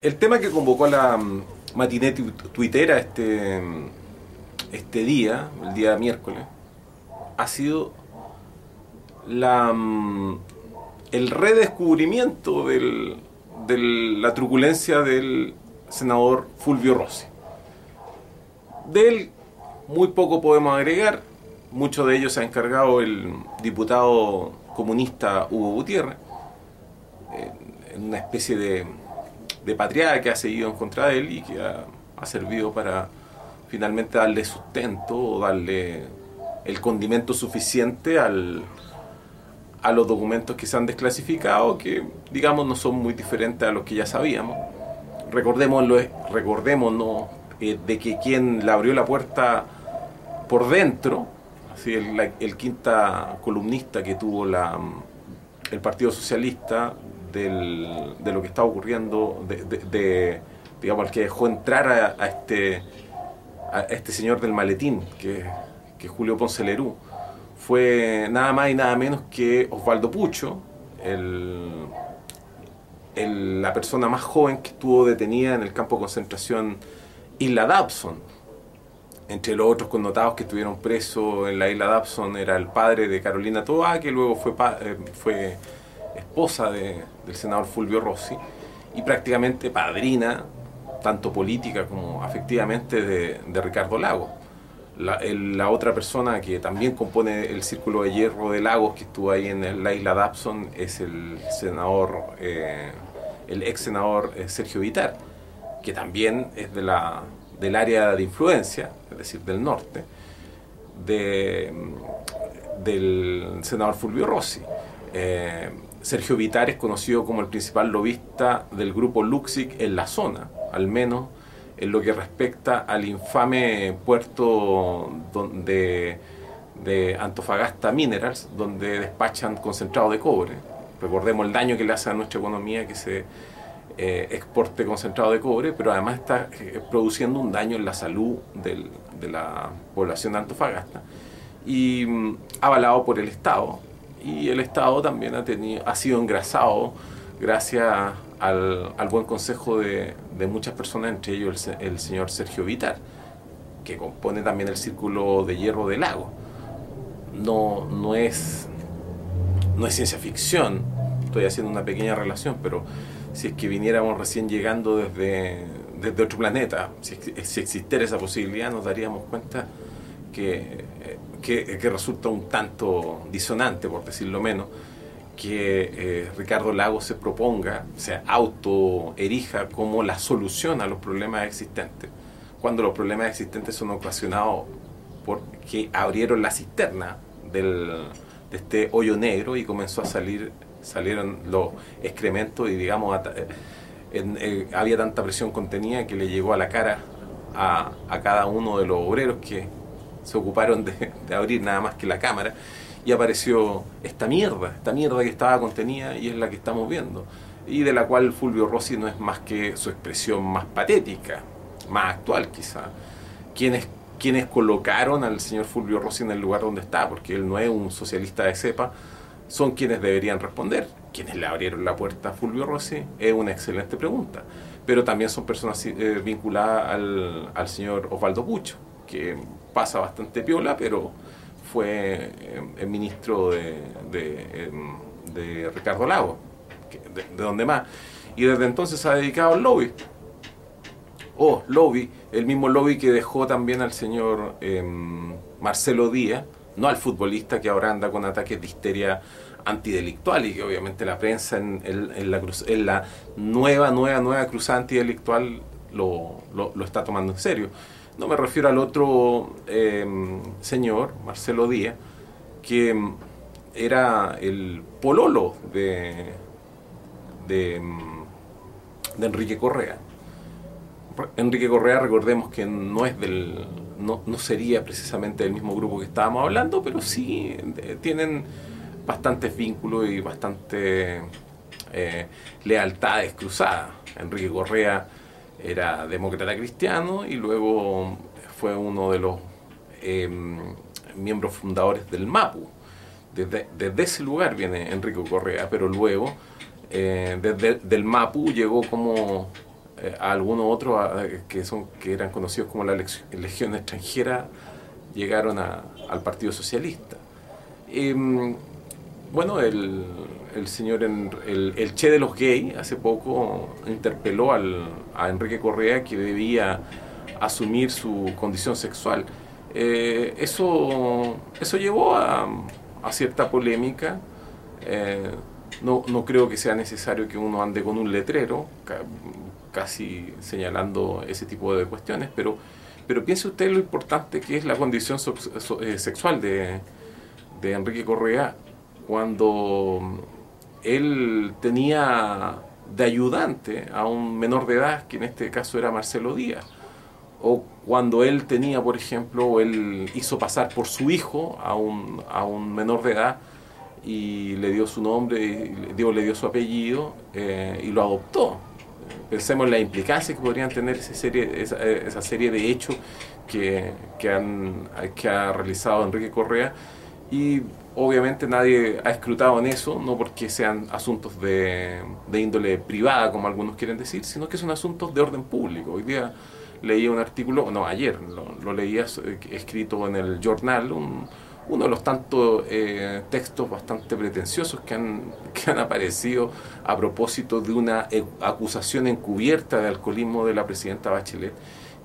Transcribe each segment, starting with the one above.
El tema que convocó la mm, matiné tuitera este, mm, este día, el día miércoles, ha sido la, mm, el redescubrimiento de la truculencia del senador Fulvio Rossi. De él muy poco podemos agregar, mucho de ello se ha encargado el diputado comunista Hugo Gutiérrez, en una especie de de patriada que ha seguido en contra de él y que ha, servido para finalmente darle sustento o darle el condimento suficiente al, a los documentos que se han desclasificado, que digamos no son muy diferentes a los que ya sabíamos. Recordémoslo, recordémonos eh, de que quien le abrió la puerta por dentro, así el, el quinta columnista que tuvo la, el Partido Socialista, de lo que está ocurriendo, de, digamos, el que dejó entrar a, este, a este señor del maletín, que, que Julio Ponce Lerú, fue nada más y nada menos que Osvaldo Pucho, el, la persona más joven que estuvo detenida en el campo de concentración Isla Dabson. Entre los otros connotados que estuvieron presos en la isla Dabson era el padre de Carolina Toa, que luego fue, eh, fue esposa del senador Fulvio Rossi y prácticamente padrina, tanto política como afectivamente, de, Ricardo Lagos. La, otra persona que también compone el círculo de hierro de Lagos, que estuvo ahí en la isla Dabson, es el senador, eh, el ex senador eh, Sergio Vitar, que también es de la, del área de influencia, es decir, del norte, de, del senador Fulvio Rossi. Eh, Sergio Vitar es conocido como el principal lobista del grupo Luxic en la zona, al menos en lo que respecta al infame puerto de, de Antofagasta Minerals, donde despachan concentrado de cobre. Recordemos el daño que le hace a nuestra economía que se eh, exporte concentrado de cobre, pero además está eh, produciendo un daño en la salud de la población de Antofagasta y mm, avalado por el Estado y el Estado también ha, tenido, ha sido engrasado gracias al, buen consejo de, muchas personas, entre ellos el, señor Sergio Vitar, que compone también el círculo de hierro del lago. No, no, es, no es ciencia ficción, estoy haciendo una pequeña relación, pero si es que viniéramos recién llegando desde, desde otro planeta, si, si existiera esa posibilidad, nos daríamos cuenta que que, resulta un tanto disonante, por decirlo menos, que eh, Ricardo Lagos se proponga, se auto-erija como la solución a los problemas existentes, cuando los problemas existentes son ocasionados porque abrieron la cisterna del, de este hoyo negro y comenzó a salir, salieron los excrementos y digamos, eh, eh, había tanta presión contenida que le llegó a la cara a, a cada uno de los obreros que se ocuparon de, abrir nada más que la cámara y apareció esta mierda, esta mierda que estaba contenida y es la que estamos viendo y de la cual Fulvio Rossi no es más que su expresión más patética, más actual quizá. Quienes, quienes colocaron al señor Fulvio Rossi en el lugar donde está, porque él no es un socialista de cepa, son quienes deberían responder. Quienes le abrieron la puerta a Fulvio Rossi es una excelente pregunta, pero también son personas eh, vinculadas al, al señor Osvaldo Pucho, que pasa bastante piola, pero fue eh, el ministro de, de, Ricardo Lago, de, donde más. Y desde entonces se ha dedicado al lobby. Oh, lobby, el mismo lobby que dejó también al señor em, Marcelo Díaz, no al futbolista que ahora anda con ataques de histeria antidelictual y que obviamente la prensa en, la, en la nueva, nueva, nueva cruzada antidelictual lo, lo, lo está tomando en serio. No me refiero al otro em, señor, Marcelo Díaz, que era el pololo de, de, em, de, Enrique Correa. Enrique Correa, recordemos que no es del. No, no sería precisamente del mismo grupo que estábamos hablando, pero sí eh, tienen bastantes vínculos y bastante eh, lealtades cruzadas. Enrique Correa era demócrata cristiano y luego fue uno de los em, miembros fundadores del MAPU. Desde, ese lugar viene Enrique Correa, pero luego eh, desde el MAPU llegó como eh, algunos otros que, que eran conocidos como la Legión extranjera llegaron al Partido Socialista. Em, bueno, el, señor, el, Che de los gays, hace poco interpeló a Enrique Correa que debía asumir su condición sexual. Eh, eso, eso llevó a, cierta polémica. Eh, no, no, creo que sea necesario que uno ande con un letrero, casi señalando ese tipo de cuestiones, pero, pero piense usted lo importante que es la condición eh, sexual de, de Enrique Correa cuando él tenía de ayudante a un menor de edad, que en este caso era Marcelo Díaz, o cuando él tenía, por ejemplo, él hizo pasar por su hijo a un, a un menor de edad y le dio su nombre, digo, le dio su apellido eh, y lo adoptó. Pensemos en la implicancia que podrían tener esa serie, esa serie de hechos que, que, han, que ha realizado Enrique Correa y obviamente nadie ha escrutado en eso, no porque sean asuntos de, de, índole privada, como algunos quieren decir, sino que son asuntos de orden público. Hoy día leía un artículo, no, ayer lo, leía eh, escrito en el Journal, uno de los tantos eh, textos bastante pretenciosos que han, que han aparecido a propósito de una eh, acusación encubierta de alcoholismo de la presidenta Bachelet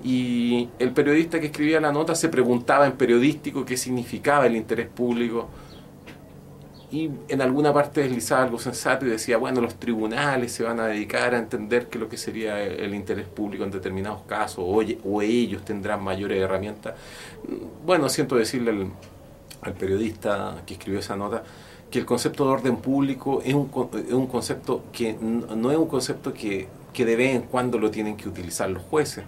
y el periodista que escribía la nota se preguntaba en periodístico qué significaba el interés público y en alguna parte deslizaba algo sensato y decía, bueno, los tribunales se van a dedicar a entender qué es lo que sería el interés público en determinados casos o, o ellos tendrán mayores herramientas. Bueno, siento decirle al, periodista que escribió esa nota que el concepto de orden público es un, es un concepto que no es un concepto que, que en cuando lo tienen que utilizar los jueces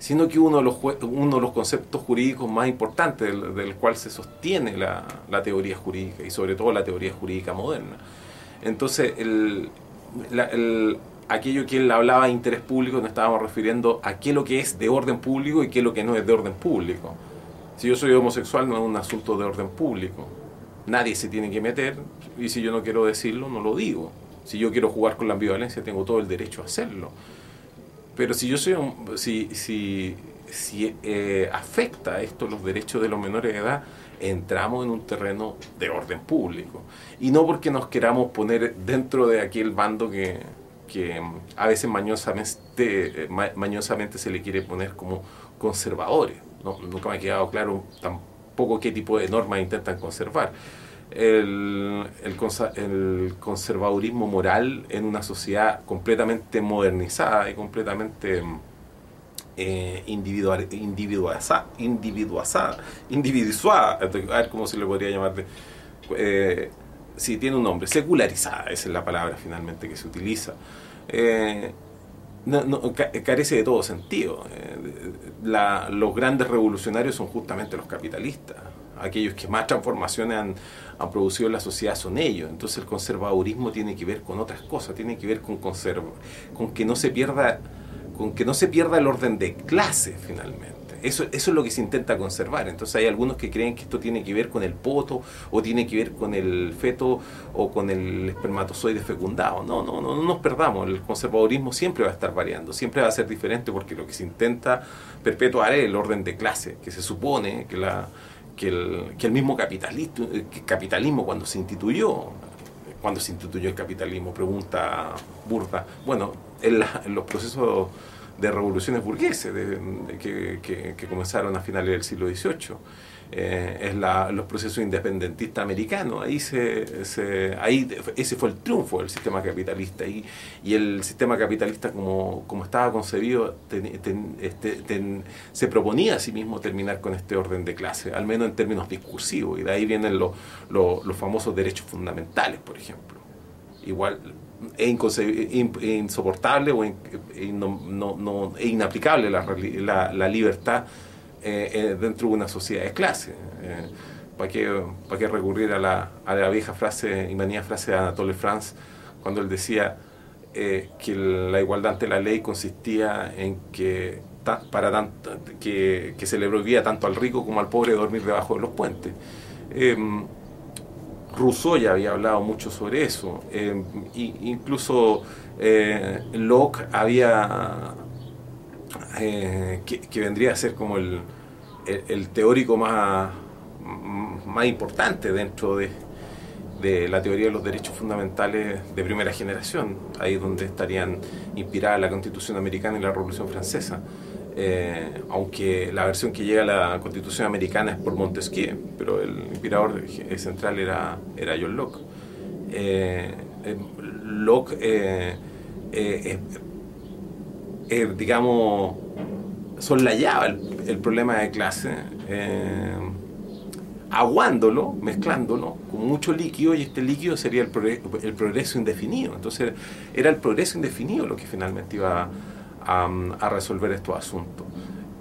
sino que uno de los, uno de los conceptos jurídicos más importantes del, cual se sostiene la, la, teoría jurídica y sobre todo la teoría jurídica moderna. Entonces, el, aquello que él hablaba de interés público, nos estábamos refiriendo a qué es lo que es de orden público y qué es lo que no es de orden público. Si yo soy homosexual no es un asunto de orden público. Nadie se tiene que meter y si yo no quiero decirlo, no lo digo. Si yo quiero jugar con la ambivalencia, tengo todo el derecho a hacerlo. Pero si yo soy si, si, si eh, afecta esto los derechos de los menores de edad, entramos en un terreno de orden público. Y no porque nos queramos poner dentro de aquel bando que, que a veces mañosamente, mañosamente se le quiere poner como conservadores. No, nunca me ha quedado claro tampoco qué tipo de normas intentan conservar el, el, conservadurismo moral en una sociedad completamente modernizada y completamente eh, individual, individualizada, individualizada, a ver cómo se le podría llamar, eh, si tiene un nombre, secularizada, esa es la palabra finalmente que se utiliza. Eh, carece de todo sentido. Eh, los grandes revolucionarios son justamente los capitalistas aquellos que más transformaciones han, producido en la sociedad son ellos. Entonces el conservadurismo tiene que ver con otras cosas, tiene que ver con, conserva, con que no se pierda con que no se pierda el orden de clase finalmente. Eso, eso es lo que se intenta conservar. Entonces hay algunos que creen que esto tiene que ver con el poto o tiene que ver con el feto o con el espermatozoide fecundado. No, no, no, no nos perdamos. El conservadurismo siempre va a estar variando, siempre va a ser diferente porque lo que se intenta perpetuar es el orden de clase, que se supone que la, que el, que el mismo capitalismo, capitalismo cuando se instituyó, cuando se instituyó el capitalismo, pregunta Burda, bueno, en, los procesos de revoluciones burgueses que, que, comenzaron a finales del siglo XVIII eh, es la, los procesos independentistas americanos. Ahí, se, se, ahí ese fue el triunfo del sistema capitalista. Y, y el sistema capitalista, como, como estaba concebido, este, se proponía a sí mismo terminar con este orden de clase, al menos en términos discursivos. Y de ahí vienen los, los, famosos derechos fundamentales, por ejemplo. Igual es insoportable o no, no, no, es inaplicable la, la, la libertad eh, eh, dentro de una sociedad de clase. Eh, ¿Para qué, para qué recurrir a la, a la, vieja frase y manía frase de Anatole France cuando él decía que la igualdad ante la ley consistía en que, para que, que, se le prohibía tanto al rico como al pobre dormir debajo de los puentes? Em, Rousseau ya había hablado mucho sobre eso, em, incluso eh, Locke había, eh, que, vendría a ser como el, el, teórico más, más importante dentro de, de la teoría de los derechos fundamentales de primera generación, ahí donde estarían inspiradas la Constitución americana y la Revolución Francesa. Eh, aunque la versión que llega a la Constitución americana es por Montesquieu, pero el inspirador central era, era John Locke. Eh, eh, Locke, digamos, soslayaba el, el problema de clase aguándolo, mezclándolo con mucho líquido y este líquido sería el, progreso indefinido. Entonces era el progreso indefinido lo que finalmente iba a, resolver estos asuntos.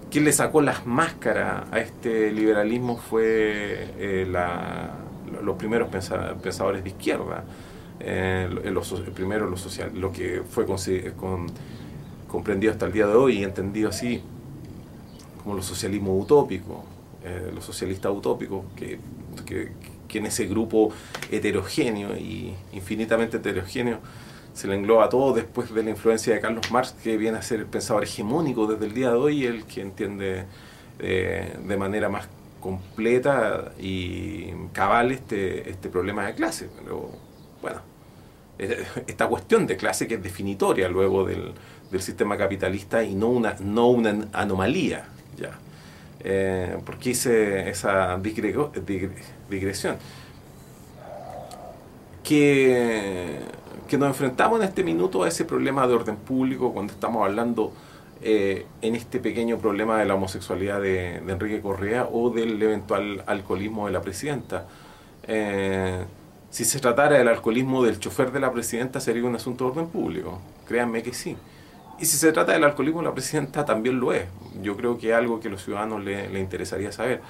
Quien le sacó las máscaras a este liberalismo fue eh, los primeros pensadores de izquierda, eh, los, primero lo social, lo que fue comprendido hasta el día de hoy y entendido así como los socialismos utópicos, eh, los socialistas utópicos, que, que, en ese grupo heterogéneo y infinitamente heterogéneo se le engloba todo después de la influencia de Carlos Marx, que viene a ser el pensador hegemónico desde el día de hoy, el que entiende eh, de manera más completa y cabal este, este problema de clase. Pero bueno, esta cuestión de clase que es definitoria luego del, del sistema capitalista y no una, no una anomalía. ya eh, porque hice esa digresión. Que que nos enfrentamos en este minuto a ese problema de orden público cuando estamos hablando eh, en este pequeño problema de la homosexualidad de, Enrique Correa o del eventual alcoholismo de la presidenta. Eh, si se tratara del alcoholismo del chofer de la presidenta sería un asunto de orden público, créanme que sí. Y si se trata del alcoholismo de la presidenta también lo es. Yo creo que es algo que a los ciudadanos les le interesaría saber.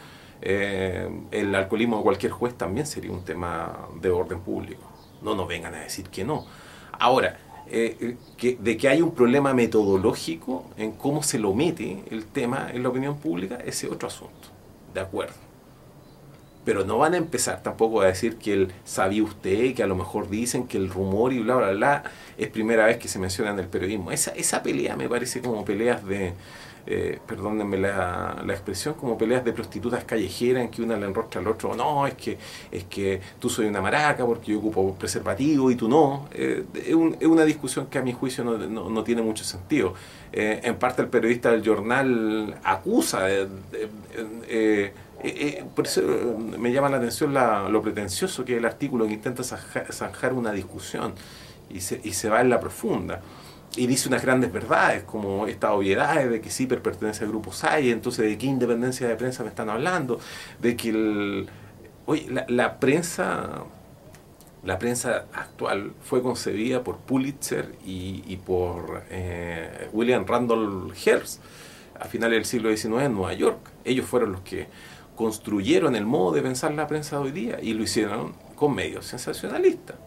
Eh, el alcoholismo de cualquier juez también sería un tema de orden público. No nos vengan a decir que no. Ahora, eh, eh, que, de que hay un problema metodológico en cómo se lo mete el tema en la opinión pública, ese es otro asunto. De acuerdo. Pero no van a empezar tampoco a decir que el sabía usted, que a lo mejor dicen que el rumor y bla, bla, bla, es primera vez que se menciona en el periodismo. Esa, esa pelea me parece como peleas de, eh, perdónenme la, la, expresión, como peleas de prostitutas callejeras en que una le enrostra al otro, no, es que, es que tú soy una maraca porque yo ocupo preservativo y tú no. Eh, es, una discusión que a mi juicio no, no, tiene mucho sentido. Eh, en parte el periodista del jornal acusa, eh, por eso me llama la atención lo pretencioso que es el artículo que intenta zanjar una discusión y se, y se va en la profunda y dice unas grandes verdades, como esta obviedad de que CIPER pertenece al grupo SAI, entonces de qué independencia de prensa me están hablando, de que el, oye, la, prensa la prensa actual fue concebida por Pulitzer y, por eh, William Randolph Hearst a finales del siglo XIX en Nueva York. Ellos fueron los que construyeron el modo de pensar la prensa de hoy día y lo hicieron con medios sensacionalistas.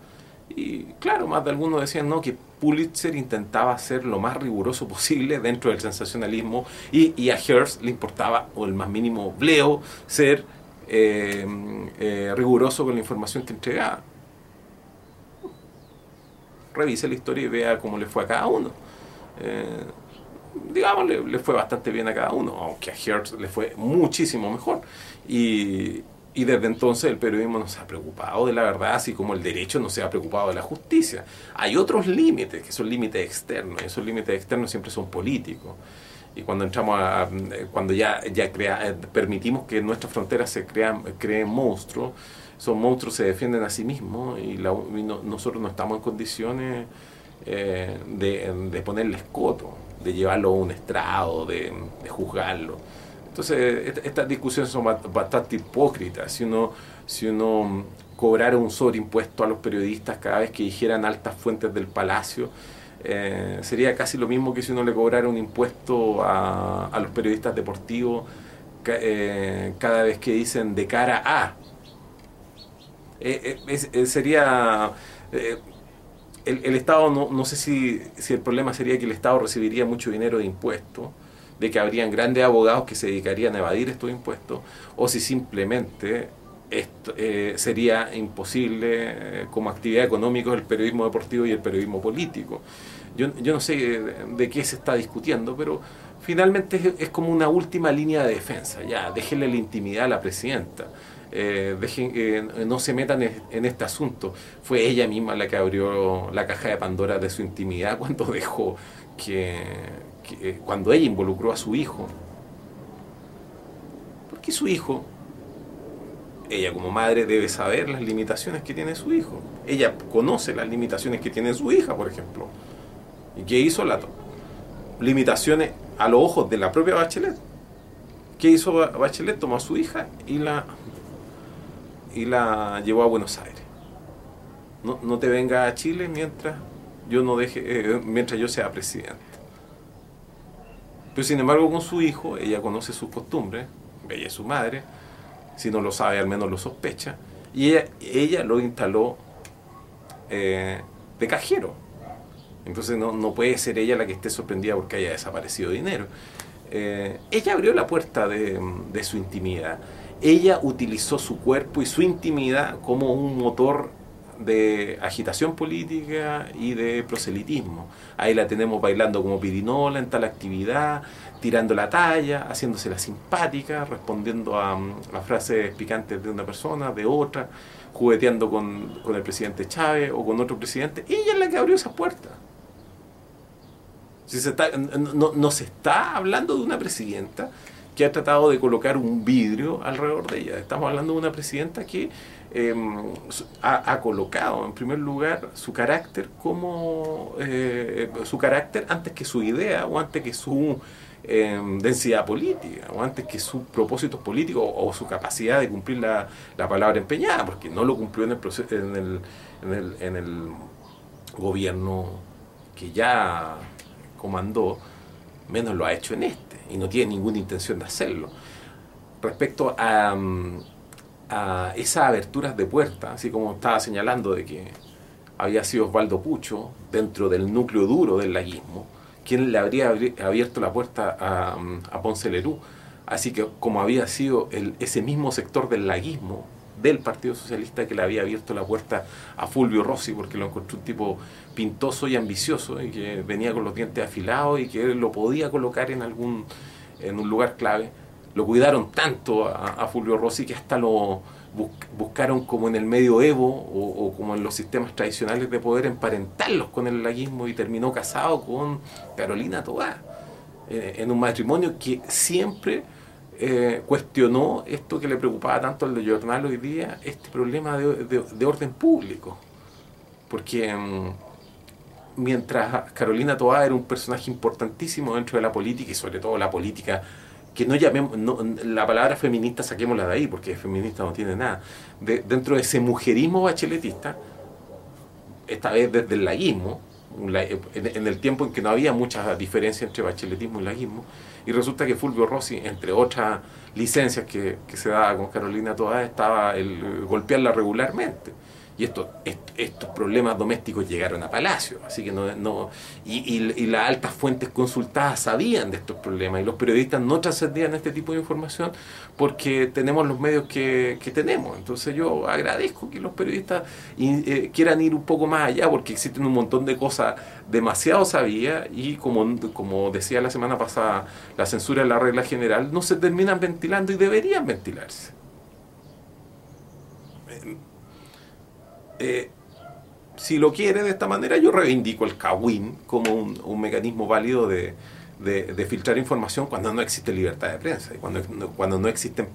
Y claro, más de algunos decían no que Pulitzer intentaba ser lo más riguroso posible dentro del sensacionalismo y, a Hearst le importaba, o el más mínimo bleo, ser eh, eh, riguroso con la información que entregaba. Revise la historia y vea cómo le fue a cada uno. Eh, digamos, le, le, fue bastante bien a cada uno, aunque a Hearst le fue muchísimo mejor. Y, y desde entonces el periodismo no se ha preocupado de la verdad, así como el derecho no se ha preocupado de la justicia. Hay otros límites, que son límites externos, y esos límites externos siempre son políticos. Y cuando entramos a, cuando ya, ya crea, eh, permitimos que nuestras fronteras se crean, creen monstruos, esos monstruos se defienden a sí mismos y, nosotros no estamos en condiciones eh, de, de ponerles coto, de llevarlo a un estrado, de juzgarlo. Entonces, estas discusiones son bastante hipócritas. Si uno, si uno cobrara un sobreimpuesto a los periodistas cada vez que dijeran altas fuentes del palacio, eh, sería casi lo mismo que si uno le cobrara un impuesto a, los periodistas deportivos eh, cada vez que dicen de cara a. Eh, sería. El, el, Estado, no, no sé si, si el problema sería que el Estado recibiría mucho dinero de impuestos de que habrían grandes abogados que se dedicarían a evadir estos impuestos, o si simplemente esto, eh, sería imposible eh, como actividad económica el periodismo deportivo y el periodismo político. Yo, yo no sé de, qué se está discutiendo, pero finalmente es, como una última línea de defensa. Ya, déjenle la intimidad a la presidenta. Eh, dejen, no se metan en, este asunto. Fue ella misma la que abrió la caja de Pandora de su intimidad cuando dejó que, que cuando ella involucró a su hijo. Porque su hijo ella como madre debe saber las limitaciones que tiene su hijo. Ella conoce las limitaciones que tiene su hija, por ejemplo. ¿Y qué hizo la limitaciones a los ojos de la propia Bachelet? ¿Qué hizo Bachelet? Tomó a su hija y la y la llevó a Buenos Aires. No, no te venga a Chile mientras yo no deje eh, mientras yo sea presidente. Pero sin embargo con su hijo ella conoce sus costumbres, ella es su madre, si no lo sabe, al menos lo sospecha. Y ella, lo instaló eh, de cajero. Entonces no, no, puede ser ella la que esté sorprendida porque haya desaparecido dinero. Eh, ella abrió la puerta de, de su intimidad. Ella utilizó su cuerpo y su intimidad como un motor de agitación política y de proselitismo. Ahí la tenemos bailando como pirinola en tal actividad, tirando la talla, haciéndose la simpática, respondiendo a, frases picantes de una persona, de otra, jugueteando con, el presidente Chávez o con otro presidente. Ella es la que abrió esa puerta. Si se está, no, no se está hablando de una presidenta que ha tratado de colocar un vidrio alrededor de ella. Estamos hablando de una presidenta que Em, ha, colocado en primer lugar su carácter como eh, su carácter antes que su idea o antes que su em, densidad política o antes que sus propósitos políticos o, su capacidad de cumplir la, palabra empeñada porque no lo cumplió en el, en el, en el, en el gobierno que ya comandó menos lo ha hecho en este y no tiene ninguna intención de hacerlo. Respecto a, a esas aberturas de puerta, así como estaba señalando de que había sido Osvaldo Pucho, dentro del núcleo duro del laguismo, quien le habría abierto la puerta a, a Ponce Lerú. Así que como había sido el, ese mismo sector del laguismo del Partido Socialista que le había abierto la puerta a Fulvio Rossi, porque lo encontró un tipo pintoso y ambicioso, y que venía con los dientes afilados y que lo podía colocar en algún en un lugar clave lo cuidaron tanto a, Fulvio Rossi que hasta lo buscaron como en el medioevo o, como en los sistemas tradicionales de poder emparentarlos con el laguismo y terminó casado con Carolina Tobá eh, en un matrimonio que siempre eh, cuestionó esto que le preocupaba tanto al jornal hoy día, este problema de, orden público. Porque mm, mientras Carolina Toá era un personaje importantísimo dentro de la política y sobre todo la política que no llamemos, la palabra feminista saquémosla de ahí, porque feminista no tiene nada. dentro de ese mujerismo bacheletista, esta vez desde el laguismo, en, el tiempo en que no había mucha diferencia entre bacheletismo y laguismo, y resulta que Fulvio Rossi, entre otras licencias que, que se daba con Carolina Toda, estaba el golpearla regularmente y estos, estos problemas domésticos llegaron a Palacio, así que no, no y, y, las altas fuentes consultadas sabían de estos problemas y los periodistas no trascendían este tipo de información porque tenemos los medios que, que tenemos. Entonces yo agradezco que los periodistas eh, quieran ir un poco más allá porque existen un montón de cosas demasiado sabidas y como, como decía la semana pasada, la censura es la regla general, no se terminan ventilando y deberían ventilarse. Eh, si lo quiere de esta manera, yo reivindico el CAWIN como un, mecanismo válido de, filtrar información cuando no existe libertad de prensa y cuando, cuando no existen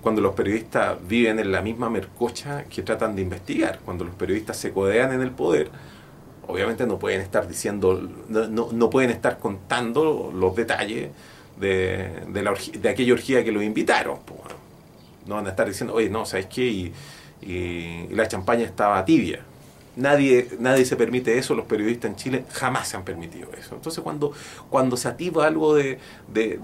cuando los periodistas viven en la misma mercocha que tratan de investigar, cuando los periodistas se codean en el poder, obviamente no pueden estar diciendo, no, pueden estar contando los detalles de, la de aquella orgía que los invitaron. No van a estar diciendo, oye, no, ¿sabes qué? Y, y, la champaña estaba tibia. Nadie, nadie se permite eso, los periodistas en Chile jamás se han permitido eso. Entonces cuando, cuando se activa algo de,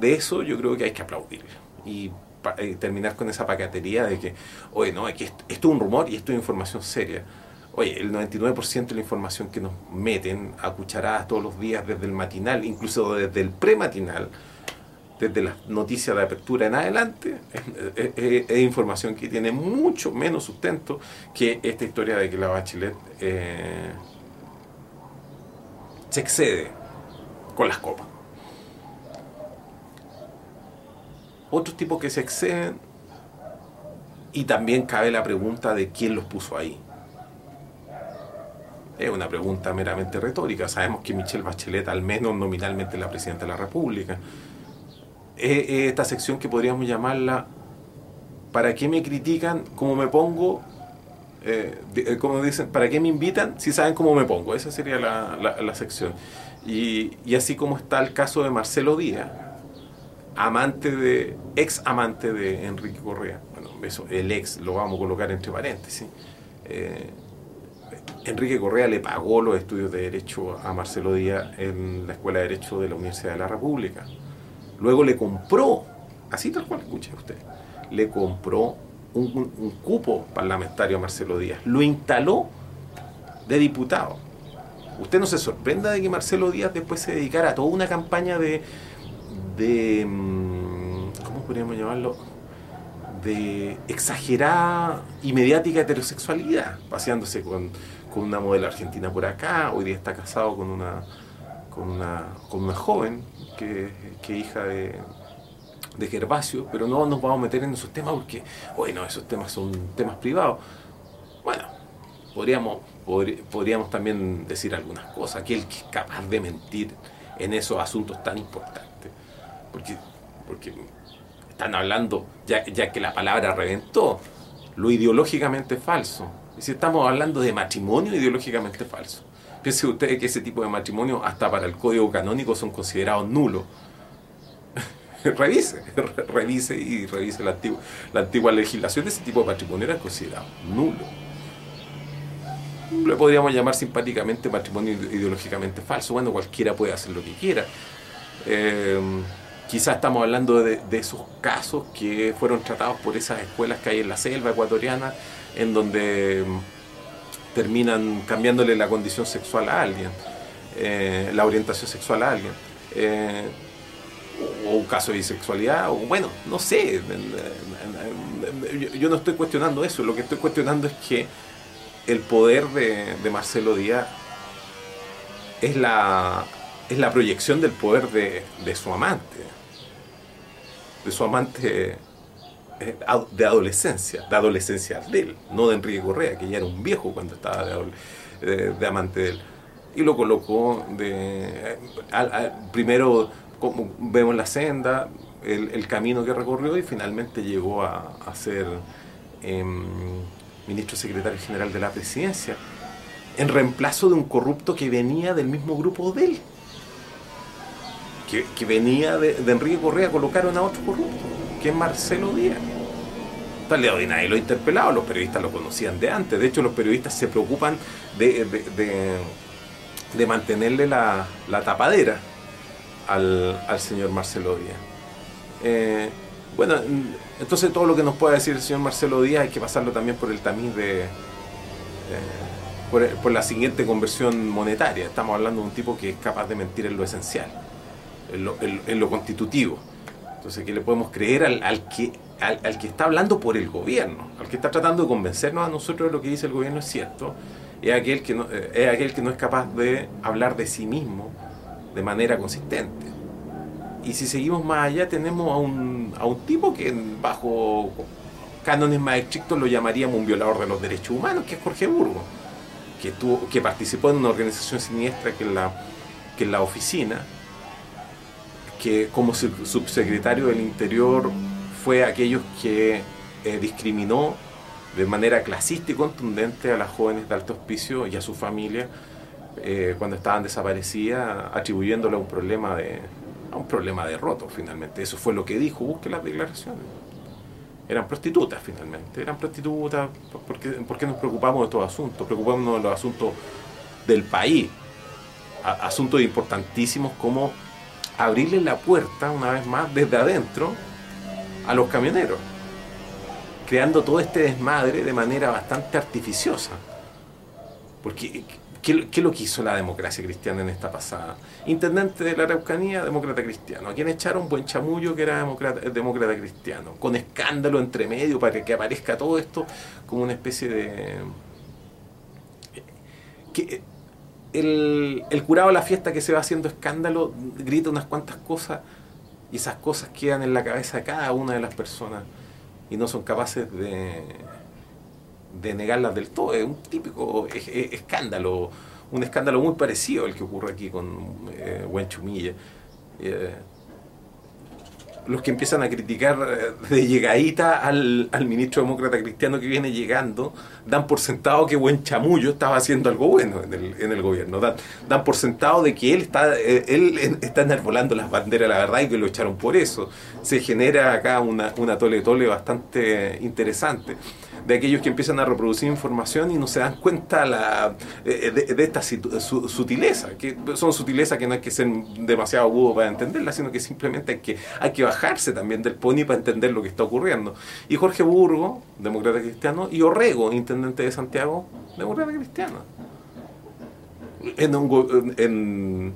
eso, yo creo que hay que aplaudirlo. Y eh, terminar con esa pacatería de que, oye, no, que esto, es un rumor y esto es información seria. Oye, el 99% de la información que nos meten a cucharadas todos los días desde el matinal, incluso desde el prematinal, desde las noticias de apertura en adelante, es, información que tiene mucho menos sustento que esta historia de que la Bachelet eh, se excede con las copas. Otros tipos que se exceden y también cabe la pregunta de quién los puso ahí. Es una pregunta meramente retórica. Sabemos que Michelle Bachelet, al menos nominalmente, es la presidenta de la República. Es esta sección que podríamos llamarla ¿Para qué me critican cómo me pongo? Eh, eh, como dicen, ¿para qué me invitan si saben cómo me pongo? Esa sería la, sección. Y, y, así como está el caso de Marcelo Díaz, amante de, ex amante de Enrique Correa. Bueno, eso, el ex lo vamos a colocar entre paréntesis. Eh, Enrique Correa le pagó los estudios de Derecho a Marcelo Díaz en la Escuela de Derecho de la Universidad de la República. Luego le compró, así tal cual escuche usted, le compró un, cupo parlamentario a Marcelo Díaz. Lo instaló de diputado. Usted no se sorprenda de que Marcelo Díaz después se dedicara a toda una campaña de, de mm, ¿cómo podríamos llamarlo? de exagerada y mediática heterosexualidad, paseándose con con una modelo argentina por acá, hoy día está casado con una, con una, con una joven que, hija de, de Gervasio, pero no nos vamos a meter en esos temas porque, bueno, esos temas son temas privados. Bueno, podríamos, podríamos también decir algunas cosas, aquel que es capaz de mentir en esos asuntos tan importantes, porque, porque están hablando, ya, ya que la palabra reventó, lo ideológicamente falso, y si estamos hablando de matrimonio ideológicamente falso. Piense ustedes que ese tipo de matrimonio, hasta para el código canónico, son considerados nulos. revise, revise y revise la antigua, la antigua legislación de ese tipo de matrimonio era considerado nulo. Lo podríamos llamar simpáticamente matrimonio ideológicamente falso. Bueno, cualquiera puede hacer lo que quiera. Eh, quizás estamos hablando de, esos casos que fueron tratados por esas escuelas que hay en la selva ecuatoriana en donde mm, terminan cambiándole la condición sexual a alguien, eh, la orientación sexual a alguien. Eh, o un caso de bisexualidad, o bueno, no sé, yo no estoy cuestionando eso, lo que estoy cuestionando es que el poder de, Marcelo Díaz es la, es la proyección del poder de, de su amante, de su amante de adolescencia, de adolescencia de él, no de Enrique Correa, que ya era un viejo cuando estaba de, amante de él. Y lo colocó de, primero, como vemos la senda, el, camino que recorrió y finalmente llegó a, ser em, ministro secretario general de la presidencia, en reemplazo de un corrupto que venía del mismo grupo de él. Que, venía de Enrique Correa, colocaron a otro corrupto es Marcelo Díaz. Tal y nadie lo ha interpelado, los periodistas lo conocían de antes. De hecho, los periodistas se preocupan de, de, mantenerle la, tapadera al, señor Marcelo Díaz. Eh, bueno, entonces todo lo que nos pueda decir el señor Marcelo Díaz hay que pasarlo también por el tamiz de... Eh, por, la siguiente conversión monetaria. Estamos hablando de un tipo que es capaz de mentir en lo esencial, en lo constitutivo. Entonces, ¿qué le podemos creer al, que, al, que está hablando por el gobierno? Al que está tratando de convencernos a nosotros de lo que dice el gobierno es cierto, es aquel que no, eh, es, aquel que no es capaz de hablar de sí mismo de manera consistente. Y si seguimos más allá, tenemos a un, a un tipo que bajo cánones más estrictos lo llamaríamos un violador de los derechos humanos, que es Jorge Burgo, que, tuvo, que participó en una organización siniestra que la, que es la oficina, que como subsecretario del Interior fue aquellos que eh, discriminó de manera clasista y contundente a las jóvenes de alto hospicio y a su familia eh, cuando estaban desaparecidas, atribuyéndole a un problema de a un problema de roto finalmente. Eso fue lo que dijo, busque las declaraciones. Eran prostitutas finalmente, eran prostitutas, porque, qué nos preocupamos de estos asuntos, preocupamos de los asuntos del país, asuntos importantísimos como abrirle la puerta una vez más desde adentro a los camioneros, creando todo este desmadre de manera bastante artificiosa. Porque ¿qué, ¿qué, lo que hizo la democracia cristiana en esta pasada? Intendente de la Araucanía, demócrata cristiano. A quien echaron buen chamullo que era demócrata, demócrata cristiano. Con escándalo entre medio para que aparezca todo esto como una especie de... el, curado de la fiesta que se va haciendo escándalo grita unas cuantas cosas y esas cosas quedan en la cabeza de cada una de las personas y no son capaces de, de negarlas del todo. Es un típico escándalo, un escándalo muy parecido al que ocurre aquí con eh, Buen Chumilla. Eh, los que empiezan a criticar eh, de llegadita al, al, ministro demócrata cristiano que viene llegando, dan por sentado que buen chamullo estaba haciendo algo bueno en el, en el gobierno. Dan, dan, por sentado de que él está, eh, él está enarbolando las banderas, la verdad, y que lo echaron por eso. Se genera acá una, una tole tole bastante interesante de aquellos que empiezan a reproducir información y no se dan cuenta la, de, de, esta su, sutileza, que son sutilezas que no hay que ser demasiado agudo para entenderlas, sino que simplemente hay que, hay que bajarse también del pony para entender lo que está ocurriendo. Y Jorge Burgo, demócrata cristiano, y Orrego, intendente de Santiago, demócrata cristiano. En un, en,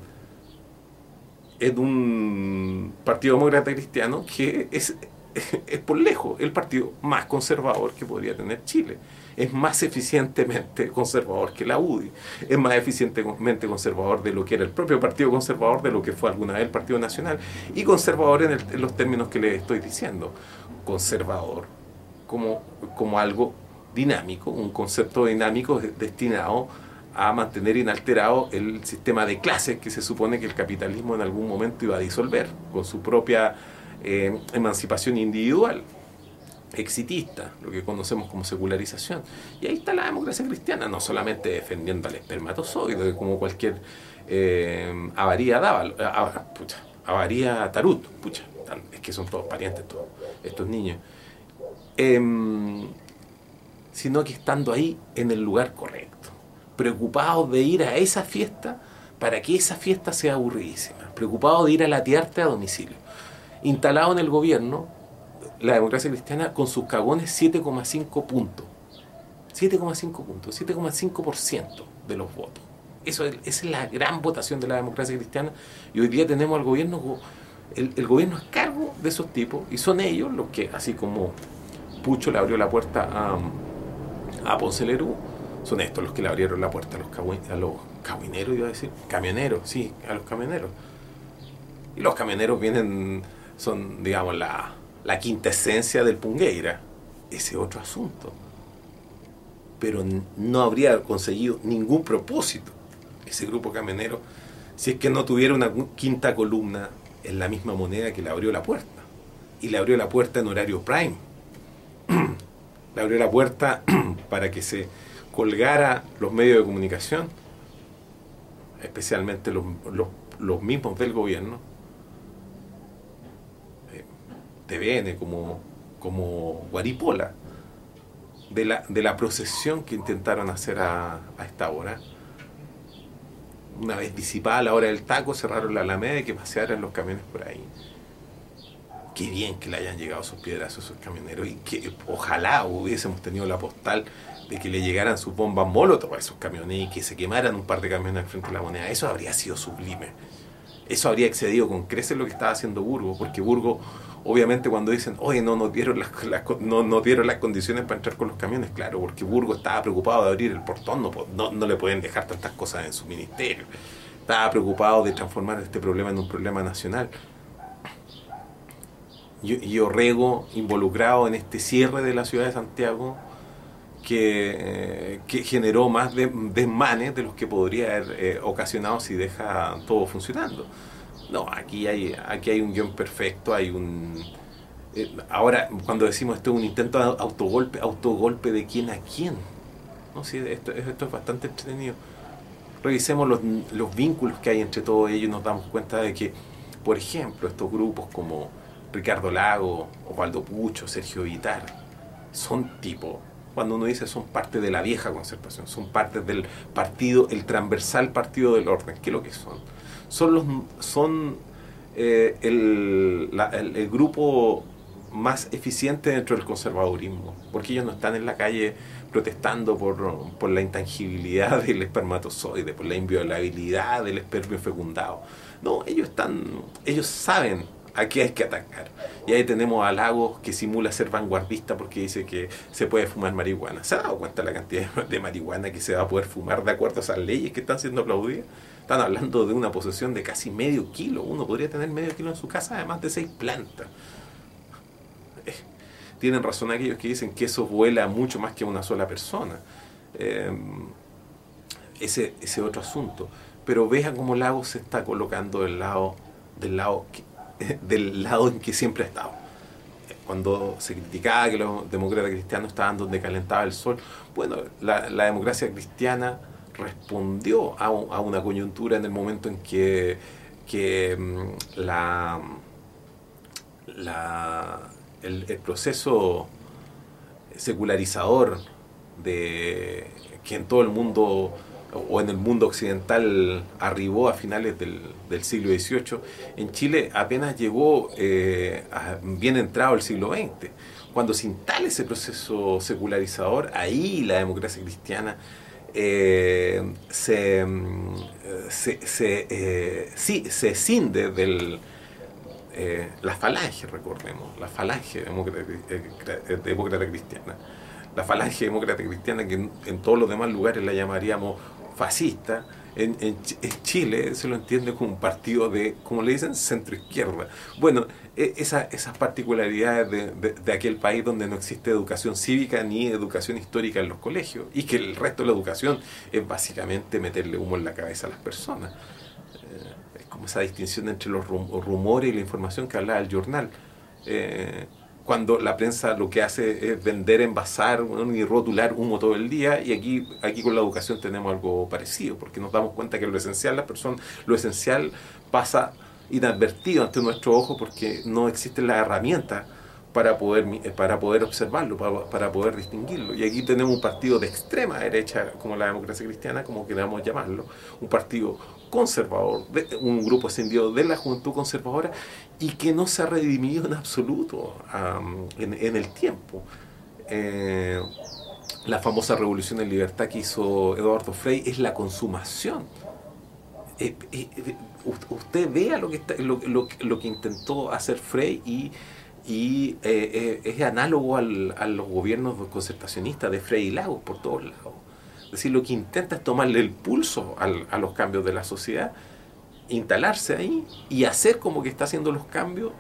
en un partido demócrata cristiano que es es por lejos el partido más conservador que podría tener Chile. Es más eficientemente conservador que la UDI. Es más eficientemente conservador de lo que era el propio Partido Conservador, de lo que fue alguna vez el Partido Nacional. Y conservador en, el, en los términos que le estoy diciendo. Conservador como, como algo dinámico, un concepto dinámico destinado a mantener inalterado el sistema de clases que se supone que el capitalismo en algún momento iba a disolver con su propia eh, emancipación individual, exitista, lo que conocemos como secularización. Y ahí está la democracia cristiana, no solamente defendiendo al espermatozoide, como cualquier eh, avaría daba, pucha, avaría tarut, pucha, es que son todos parientes todos, estos niños. Em, sino que estando ahí en el lugar correcto, preocupados de ir a esa fiesta para que esa fiesta sea aburridísima, preocupados de ir a latearte a domicilio instalado en el gobierno, la democracia cristiana con sus cagones 7,5 puntos. 7,5 puntos, 7,5% de los votos. Eso es, esa es la gran votación de la democracia cristiana y hoy día tenemos al gobierno, el, el gobierno es cargo de esos tipos y son ellos los que, así como Pucho le abrió la puerta a, a Ponce Lerú, son estos los que le abrieron la puerta a los, a los cabineros, iba a decir, camioneros, sí, a los camioneros. Y los camioneros vienen son, digamos, la, la quinta esencia del Pungueira. Ese otro asunto. Pero no habría conseguido ningún propósito ese grupo camionero si es que no tuviera una quinta columna en la misma moneda que le abrió la puerta. Y le abrió la puerta en horario prime. le abrió la puerta para que se colgara los medios de comunicación, especialmente los, los, los mismos del gobierno, TVN, como, como Guaripola, de la, de la procesión que intentaron hacer a, a esta hora. Una vez disipada la hora del taco, cerraron la alameda y que pasearan los camiones por ahí. Qué bien que le hayan llegado sus piedras a esos camioneros y que ojalá hubiésemos tenido la postal de que le llegaran sus bombas molotov a esos camiones y que se quemaran un par de camiones al frente de la moneda. Eso habría sido sublime. Eso habría excedido con creces lo que estaba haciendo Burgo, porque Burgo obviamente cuando dicen, oye, no nos dieron las, no, no, dieron las condiciones para entrar con los camiones, claro, porque Burgo estaba preocupado de abrir el portón, no, no, no le pueden dejar tantas cosas en su ministerio. Estaba preocupado de transformar este problema en un problema nacional. Y, Orrego involucrado en este cierre de la ciudad de Santiago, que, eh, que generó más desmanes de los que podría haber eh, ocasionado si deja todo funcionando. No, aquí hay, aquí hay un guion perfecto, hay un... Eh, ahora, cuando decimos esto es un intento de autogolpe, autogolpe de quién a quién. ¿no? Sí, esto, esto es bastante entretenido. Revisemos los, los vínculos que hay entre todos ellos y nos damos cuenta de que, por ejemplo, estos grupos como Ricardo Lago, Osvaldo Pucho, Sergio Vitar, son tipos cuando uno dice son parte de la vieja concertación, son parte del partido, el transversal partido del orden. ¿Qué es lo que son? Son, los, son eh, el, el, grupo más eficiente dentro del conservadurismo, porque ellos no están en la calle protestando por, por la intangibilidad del espermatozoide, por la inviolabilidad del espermio fecundado. No, ellos están, ellos saben a qué hay que atacar. Y ahí tenemos a Lagos que simula ser vanguardista porque dice que se puede fumar marihuana. ¿Se ha dado cuenta la cantidad de marihuana que se va a poder fumar de acuerdo a esas leyes que están siendo aplaudidas? Están hablando de una posesión de casi medio kilo. Uno podría tener medio kilo en su casa, además de seis plantas. Eh, tienen razón aquellos que dicen que eso vuela mucho más que una sola persona. Eh, ese, ese otro asunto. Pero vean cómo Lagos se está colocando del lado, del lado del lado en que siempre ha estado. Cuando se criticaba que los demócratas cristianos estaban donde calentaba el sol, bueno, la, democracia cristiana respondió a, una coyuntura en el momento en que, que mm, la, la, el, proceso secularizador de que en todo el mundo o en el mundo occidental arribó a finales del, siglo XVIII, en Chile apenas llegó eh, bien entrado el siglo XX. Cuando se instala ese proceso secularizador, ahí la democracia cristiana eh, se, se, se, eh, se cinde del... la falange, recordemos, la falange demócrata, cristiana. La falange demócrata cristiana que en todos los demás lugares la llamaríamos fascista, en, en, Chile se lo entiende como un partido de, como le dicen, centro-izquierda. Bueno, e, esa, esas particularidades de, de, aquel país donde no existe educación cívica ni educación histórica en los colegios y que el resto de la educación es básicamente meterle humo en la cabeza a las personas. Eh, es como esa distinción entre los rumores y la información que hablaba el jornal. Eh, cuando la prensa lo que hace es vender, envasar y rotular humo todo el día y aquí, aquí con la educación tenemos algo parecido, porque nos damos cuenta que lo esencial, la persona, lo esencial pasa inadvertido ante nuestro ojo porque no existen las herramientas para poder, eh, para poder observarlo, para, para, poder distinguirlo. Y aquí tenemos un partido de extrema derecha, como la democracia cristiana, como queramos llamarlo, un partido conservador, un grupo ascendido de la juventud conservadora y que no se ha redimido en absoluto en, el tiempo. Eh, la famosa revolución en libertad que hizo Eduardo Frey es la consumación. Eh, eh, usted vea lo que, está, lo, lo, que intentó hacer Frey y, y es análogo al, a los gobiernos concertacionistas de Frey y Lagos por todos lados. Es decir, lo que intenta es tomarle el pulso a los cambios de la sociedad, instalarse ahí y hacer como que está haciendo los cambios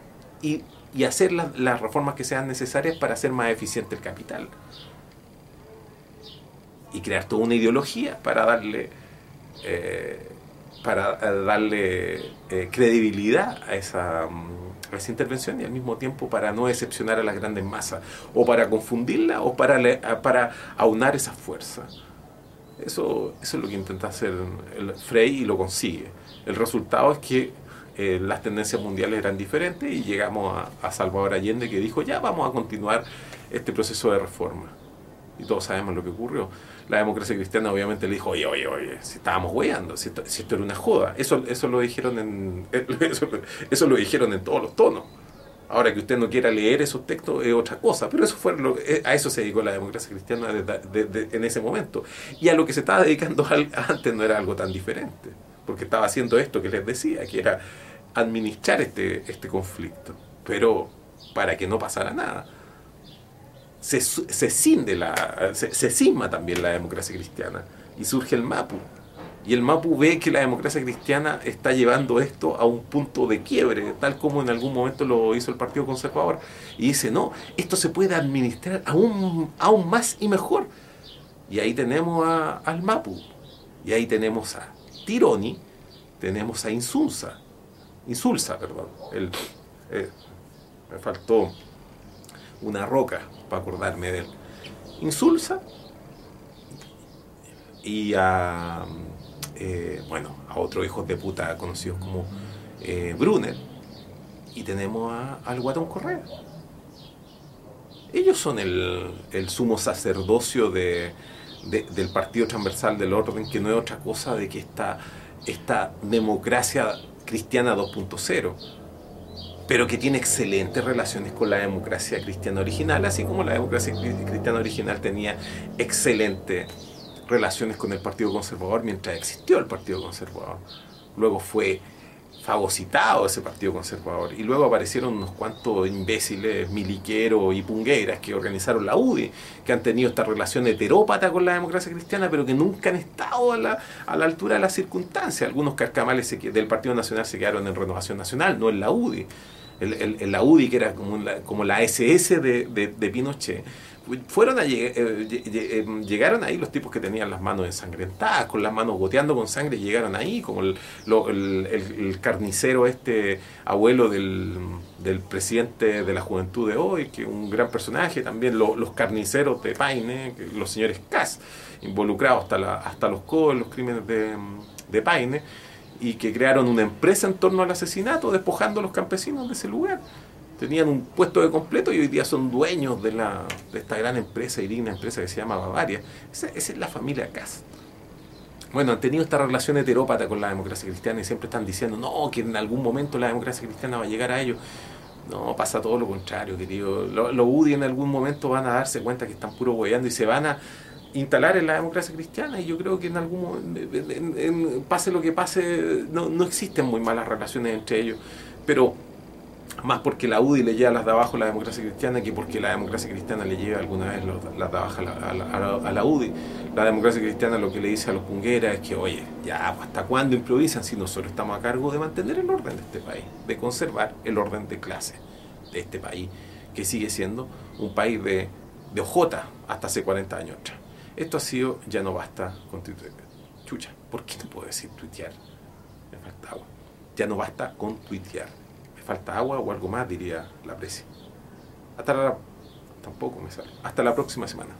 y, hacer las reformas que sean necesarias para hacer más eficiente el capital. Y crear toda una ideología para darle, eh, para darle eh, credibilidad a esa, a esa intervención y al mismo tiempo para no decepcionar a las grandes masas, o para confundirla, o para, para aunar esas fuerzas. Eso, eso es lo que intenta hacer el Frey y lo consigue. El resultado es que eh, las tendencias mundiales eran diferentes y llegamos a, Salvador Allende que dijo ya vamos a continuar este proceso de reforma. Y todos sabemos lo que ocurrió. La democracia cristiana obviamente le dijo, oye, oye, oye, si estábamos hueando, si esto, era una joda. Eso, eso, lo dijeron en, eso, eso lo dijeron en todos los tonos. Ahora que usted no quiera leer esos textos es otra cosa, pero eso fue lo, eh, a eso se dedicó la democracia cristiana en ese momento. Y a lo que se estaba dedicando antes no era algo tan diferente, porque estaba haciendo esto que les decía, que era administrar este, este conflicto, pero para que no pasara nada. Se, se cinde la, se, se cisma también la democracia cristiana y surge el MAPU, y el MAPU ve que la democracia cristiana está llevando esto a un punto de quiebre, tal como en algún momento lo hizo el Partido Conservador. Y dice, no, esto se puede administrar aún, aún más y mejor. Y ahí tenemos a, al MAPU. Y ahí tenemos a Tironi, tenemos a Insulsa. Insulsa, perdón. El, eh, me faltó una roca para acordarme de él. Insulsa y a... Eh, bueno, a otros hijos de puta conocidos como eh, Brunner, y tenemos al Guatón Correa. Ellos son el, sumo sacerdocio de, del Partido Transversal del Orden, que no es otra cosa de que esta, esta democracia cristiana 2.0 pero que tiene excelentes relaciones con la democracia cristiana original, así como la democracia cristiana original tenía excelentes relaciones con el Partido Conservador mientras existió el Partido Conservador. Luego fue fagocitado ese Partido Conservador. Y luego aparecieron unos cuantos imbéciles, miliqueros y pungueras que organizaron la UDI, que han tenido esta relación heterópata con la democracia cristiana, pero que nunca han estado a la, a la altura de las circunstancias. Algunos carcamales del Partido Nacional se quedaron en Renovación Nacional, no en la UDI. El, la UDI, que era como la, como la SS de, de Pinochet fueron a eh, eh, llegaron ahí los tipos que tenían las manos ensangrentadas, con las manos goteando con sangre, llegaron ahí, como el, el, carnicero este abuelo del, del, presidente de la juventud de hoy, que un gran personaje, también los carniceros de Paine, los señores Cass, involucrados hasta, la, hasta los codos en los crímenes de, de Paine, y que crearon una empresa en torno al asesinato, despojando a los campesinos de ese lugar tenían un puesto de completo y hoy día son dueños de, la, de esta gran empresa, digna empresa que se llama Bavaria. Esa, es la familia Kass. Bueno, han tenido esta relación heterópata con la democracia cristiana y siempre están diciendo, no, que en algún momento la democracia cristiana va a llegar a ellos. No, pasa todo lo contrario, querido. Los lo UDI en algún momento van a darse cuenta que están puro hueando y se van a instalar en la democracia cristiana y yo creo que en algún momento, pase lo que pase, no, no existen muy malas relaciones entre ellos. Pero más porque la UDI le lleva las de abajo a la democracia cristiana que porque la democracia cristiana le lleva alguna vez las de abajo a la, UDI. La democracia cristiana lo que le dice a los pungueras es que, oye, ya, pues, ¿hasta cuándo improvisan si nosotros estamos a cargo de mantener el orden de este país, de conservar el orden de clase de este país, que sigue siendo un país de, de ojota hasta hace 40 años atrás? Esto ha sido, ya no basta con Chucha, ¿por qué no puedo decir tuitear? Me falta agua. Ya no basta con tuitear falta agua o algo más, diría la presi. Hasta la, tampoco me sale. Hasta la próxima semana.